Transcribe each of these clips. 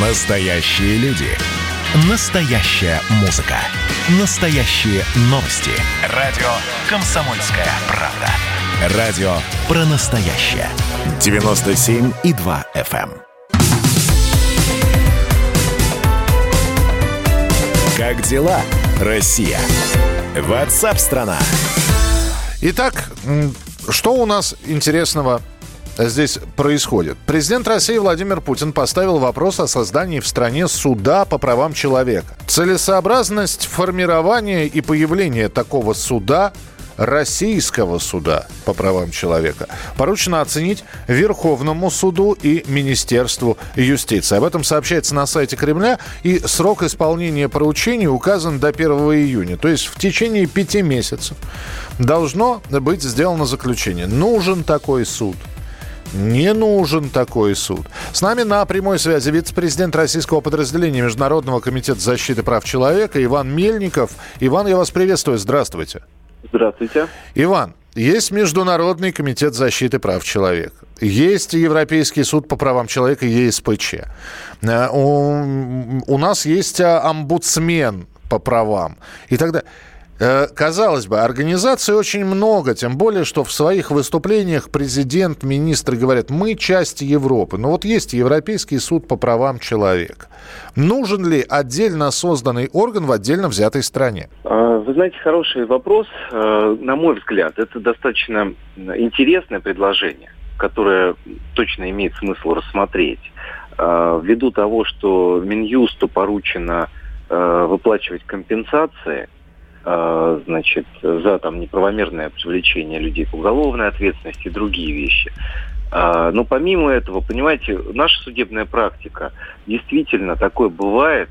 Настоящие люди. Настоящая музыка. Настоящие новости. Радио «Комсомольская правда». Радио про настоящее. 97,2 FM. эм. Как дела, Россия? Ватсап-страна! Итак, что у нас интересного здесь происходит? Президент России Владимир Путин поставил вопрос о создании в стране суда по правам человека. Целесообразность формирования и появления такого суда российского суда по правам человека поручено оценить Верховному суду и Министерству юстиции. Об этом сообщается на сайте Кремля, и срок исполнения поручений указан до 1 июня. То есть в течение пяти месяцев должно быть сделано заключение. Нужен такой суд. Не нужен такой суд. С нами на прямой связи вице-президент российского подразделения Международного комитета защиты прав человека Иван Мельников. Иван, я вас приветствую. Здравствуйте. Здравствуйте. Иван, есть Международный комитет защиты прав человека. Есть Европейский суд по правам человека, ЕСПЧ. Э, У, у нас есть а, омбудсмен по правам и. Э, Казалось бы, организаций очень много, тем более, что в своих выступлениях президент, министры говорят, мы часть Европы. Но вот есть Европейский суд по правам человека. Нужен ли отдельно созданный орган в отдельно взятой стране? А, Вы знаете, хороший вопрос. Э, На мой взгляд, это достаточно интересное предложение, которое точно имеет смысл рассмотреть. А, Ввиду того, что Минюсту поручено э, выплачивать компенсации, э, значит, за там неправомерное привлечение людей к уголовной ответственности и другие вещи. А, Но помимо этого, понимаете, наша судебная практика действительно такое бывает,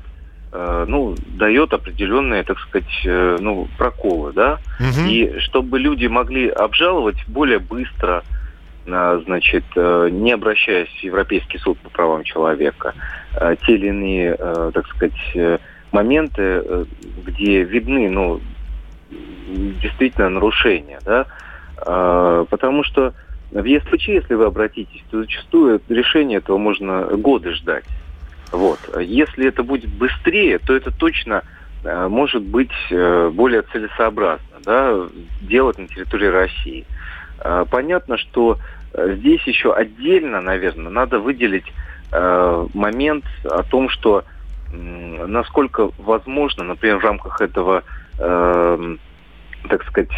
э, ну, дает определенные, так сказать, э, ну, проколы, да, Мгм. и чтобы люди могли обжаловать более быстро, а, значит, э, не обращаясь в Европейский суд по правам человека, те или иные, э, так сказать, моменты, э, где видны, ну, действительно нарушения, да, А, потому что в ЕСПЧ, если вы обратитесь, то зачастую решение этого можно годы ждать. Вот. Если это будет быстрее, то это точно э, может быть э, более целесообразно, да, делать на территории России. А, Понятно, что здесь еще отдельно, наверное, надо выделить момент о том, что насколько возможно, например, в рамках этого, эм, так сказать,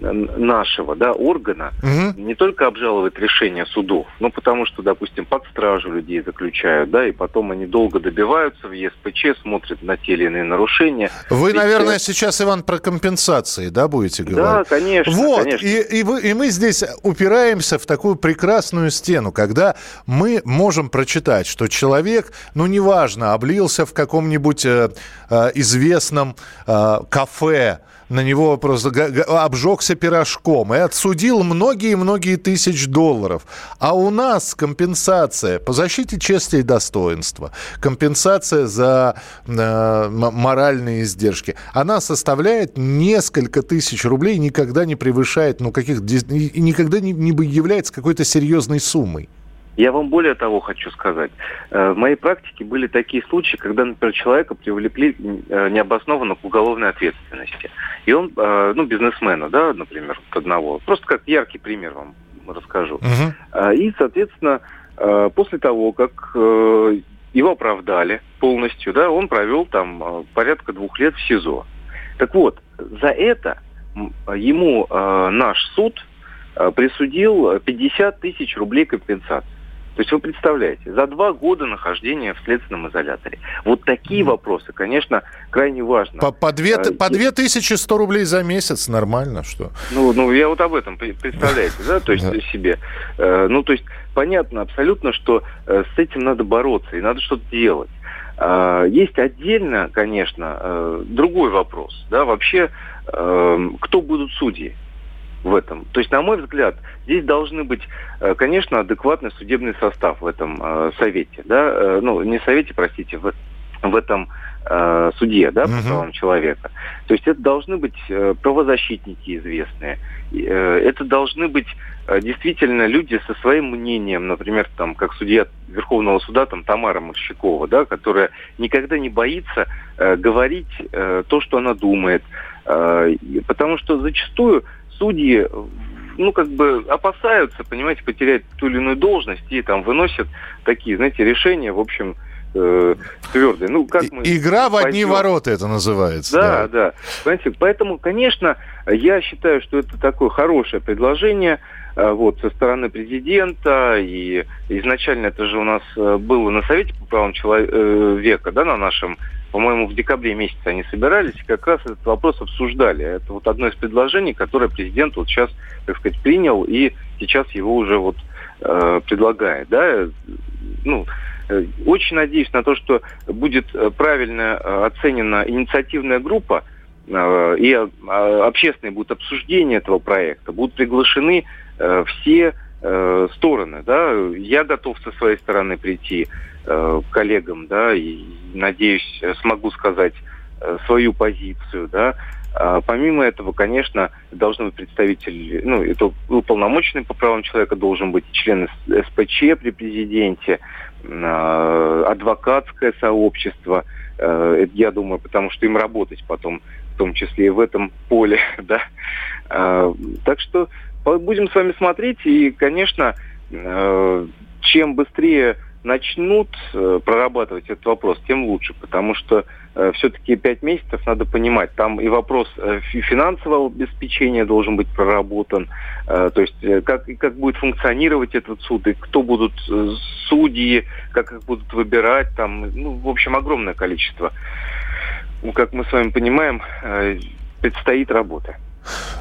нашего да, органа Мгм. не только обжаловать решения судов, но потому что, допустим, под стражу людей заключают, да, и потом они долго добиваются в ЕСПЧ, смотрят на те или иные нарушения. Вы, Ведь, наверное, э, сейчас, Иван, про компенсации, да, будете Да, говорить? конечно, Вот, конечно. И, и, вы- и мы здесь упираемся в такую прекрасную стену, когда мы можем прочитать, что человек, ну, неважно, облился в каком-нибудь э, э, известном э, кафе, на него просто обжегся пирожком и отсудил многие-многие тысяч долларов. А у нас компенсация по защите чести и достоинства, компенсация за э, моральные издержки, она составляет несколько тысяч рублей, никогда не превышает, ну, каких, никогда не, не является какой-то серьезной суммой. Я вам более того хочу сказать. Э, В моей практике были такие случаи, когда, например, человека привлекли э, необоснованно к уголовной ответственности. И он, э, ну, бизнесмена, да, например, одного. Просто как яркий пример вам расскажу. А, И, соответственно, после того, как его оправдали полностью, да, он провел там порядка двух лет в СИЗО. Так вот, за это ему наш суд присудил 50 тысяч рублей компенсации. То есть вы представляете, за два года нахождения в следственном изоляторе. Вот такие вопросы, конечно, крайне важно. По, по, две, А, по и- 2100 рублей за месяц нормально, что? Ну, ну, я вот об этом, пре- представляете, да, то есть себе. Э, ну, то есть понятно абсолютно, что э, с этим надо бороться и надо что-то делать. А, Есть отдельно, конечно, э, другой вопрос, да, вообще, кто будут судьи в этом. То есть, на мой взгляд, здесь должны быть, э, конечно, адекватный судебный состав в этом э, совете, да, э, ну, не совете, простите, в, в этом э, суде, да, по правам человека. То есть это должны быть э, правозащитники известные. Э, это должны быть э, действительно люди со своим мнением, например, там, как судья Верховного суда, там, Тамара Морщикова, да, которая никогда не боится э, говорить э, то, что она думает. Э, потому что зачастую судьи ну, как бы опасаются, понимаете, потерять ту или иную должность и там выносят такие, знаете, решения, в общем, э, твердые. Ну, как мы Игра в одни ворота это называется. Да, да, да. Понимаете, поэтому, конечно, я считаю, что это такое хорошее предложение э, вот, со стороны президента, и изначально это же у нас э, было на Совете по правам человека, да, на нашем, по-моему, в декабре месяце они собирались, и как раз этот вопрос обсуждали. Это вот одно из предложений, которое президент вот сейчас, так сказать, принял, и сейчас его уже вот э, предлагает, да, ну, Э, очень надеюсь на то, что будет э, правильно э, оценена инициативная группа, и общественные будут обсуждения этого проекта, будут приглашены все стороны. Да? Я готов со своей стороны прийти к коллегам, да, и надеюсь, смогу сказать свою позицию, да. А помимо этого, конечно, должны быть представители, ну, это уполномоченный по правам человека должен быть член СПЧ при президенте, Э, адвокатское сообщество, э, я думаю, потому что им работать потом, в том числе и в этом поле, да. Э, так что будем с вами смотреть, и, конечно, чем быстрее начнут э, прорабатывать этот вопрос, тем лучше, потому что э, все-таки пять месяцев надо понимать, там и вопрос э, финансового обеспечения должен быть проработан, то есть как, как будет функционировать этот суд, и кто будут судьи, как их будут выбирать, там, ну, в общем, огромное количество. Ну, как мы с вами понимаем, предстоит работа.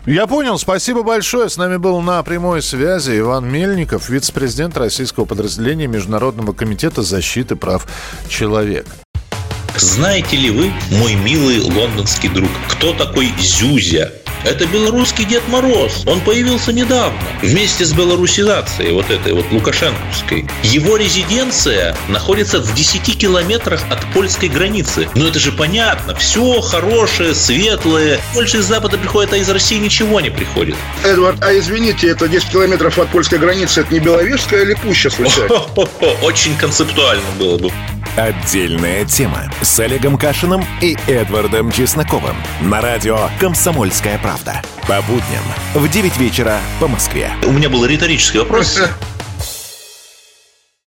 Я понял, спасибо большое. С нами был на прямой связи Иван Мельников, вице-президент российского подразделения Международного комитета защиты прав человека. Знаете ли вы, мой милый лондонский друг, кто такой Зюзя? Это белорусский Дед Мороз. Он появился недавно. Вместе с белорусизацией, вот этой вот лукашенковской. Его резиденция находится в 10 километрах от польской границы. Но это же понятно. Все хорошее, светлое. Больше из Запада приходит, а из России ничего не приходит. Эдвард, а извините, это 10 километров от польской границы, это не Беловежская или Пуща случайно? Очень концептуально было бы. Отдельная тема с Олегом Кашиным и Эдвардом Чесноковым на радио «Комсомольская правда». По будням в 9 вечера по Москве. У меня был риторический вопрос.